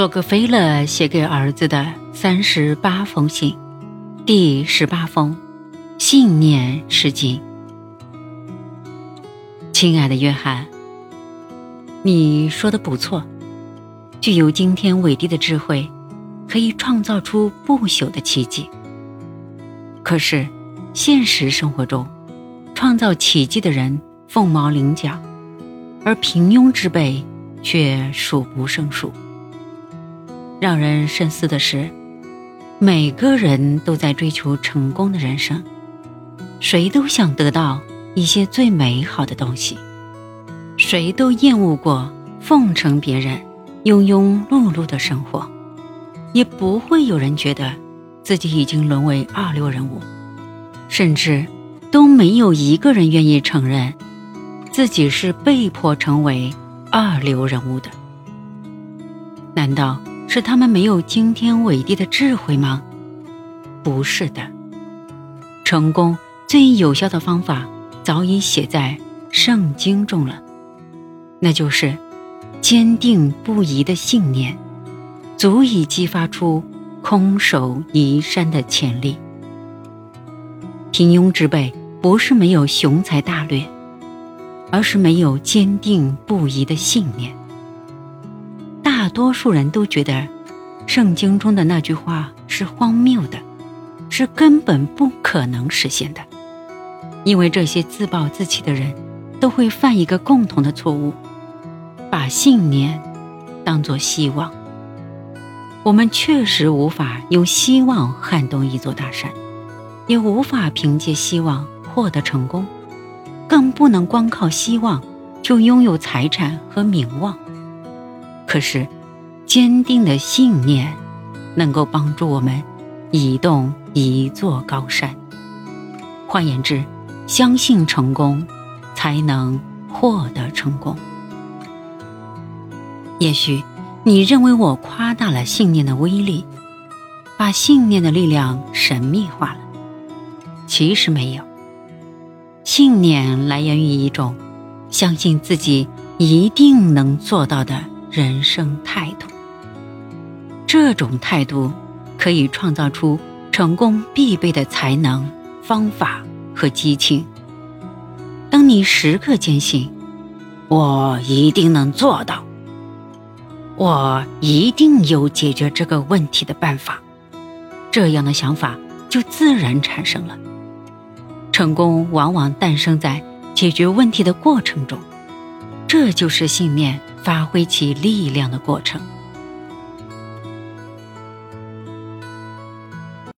洛克菲勒写给儿子的三十八封信，第十八封：信念是金。亲爱的约翰，你说的不错，具有惊天伟地的智慧，可以创造出不朽的奇迹。可是，现实生活中，创造奇迹的人凤毛麟角，而平庸之辈却数不胜数。让人深思的是，每个人都在追求成功的人生，谁都想得到一些最美好的东西，谁都厌恶过奉承别人、庸庸碌碌的生活，也不会有人觉得自己已经沦为二流人物，甚至都没有一个人愿意承认自己是被迫成为二流人物的。难道？是他们没有惊天伟地的智慧吗？不是的，成功最有效的方法早已写在圣经中了，那就是坚定不移的信念，足以激发出空手移山的潜力。平庸之辈不是没有雄才大略，而是没有坚定不移的信念。大多数人都觉得，圣经中的那句话是荒谬的，是根本不可能实现的。因为这些自暴自弃的人，都会犯一个共同的错误，把信念当作希望。我们确实无法用希望撼动一座大山，也无法凭借希望获得成功，更不能光靠希望就拥有财产和名望。可是，坚定的信念能够帮助我们移动一座高山。换言之，相信成功，才能获得成功。也许你认为我夸大了信念的威力，把信念的力量神秘化了。其实没有，信念来源于一种相信自己一定能做到的。人生态度，这种态度可以创造出成功必备的才能、方法和激情。当你时刻坚信“我一定能做到”，我一定有解决这个问题的办法，这样的想法就自然产生了。成功往往诞生在解决问题的过程中，这就是信念。发挥其力量的过程。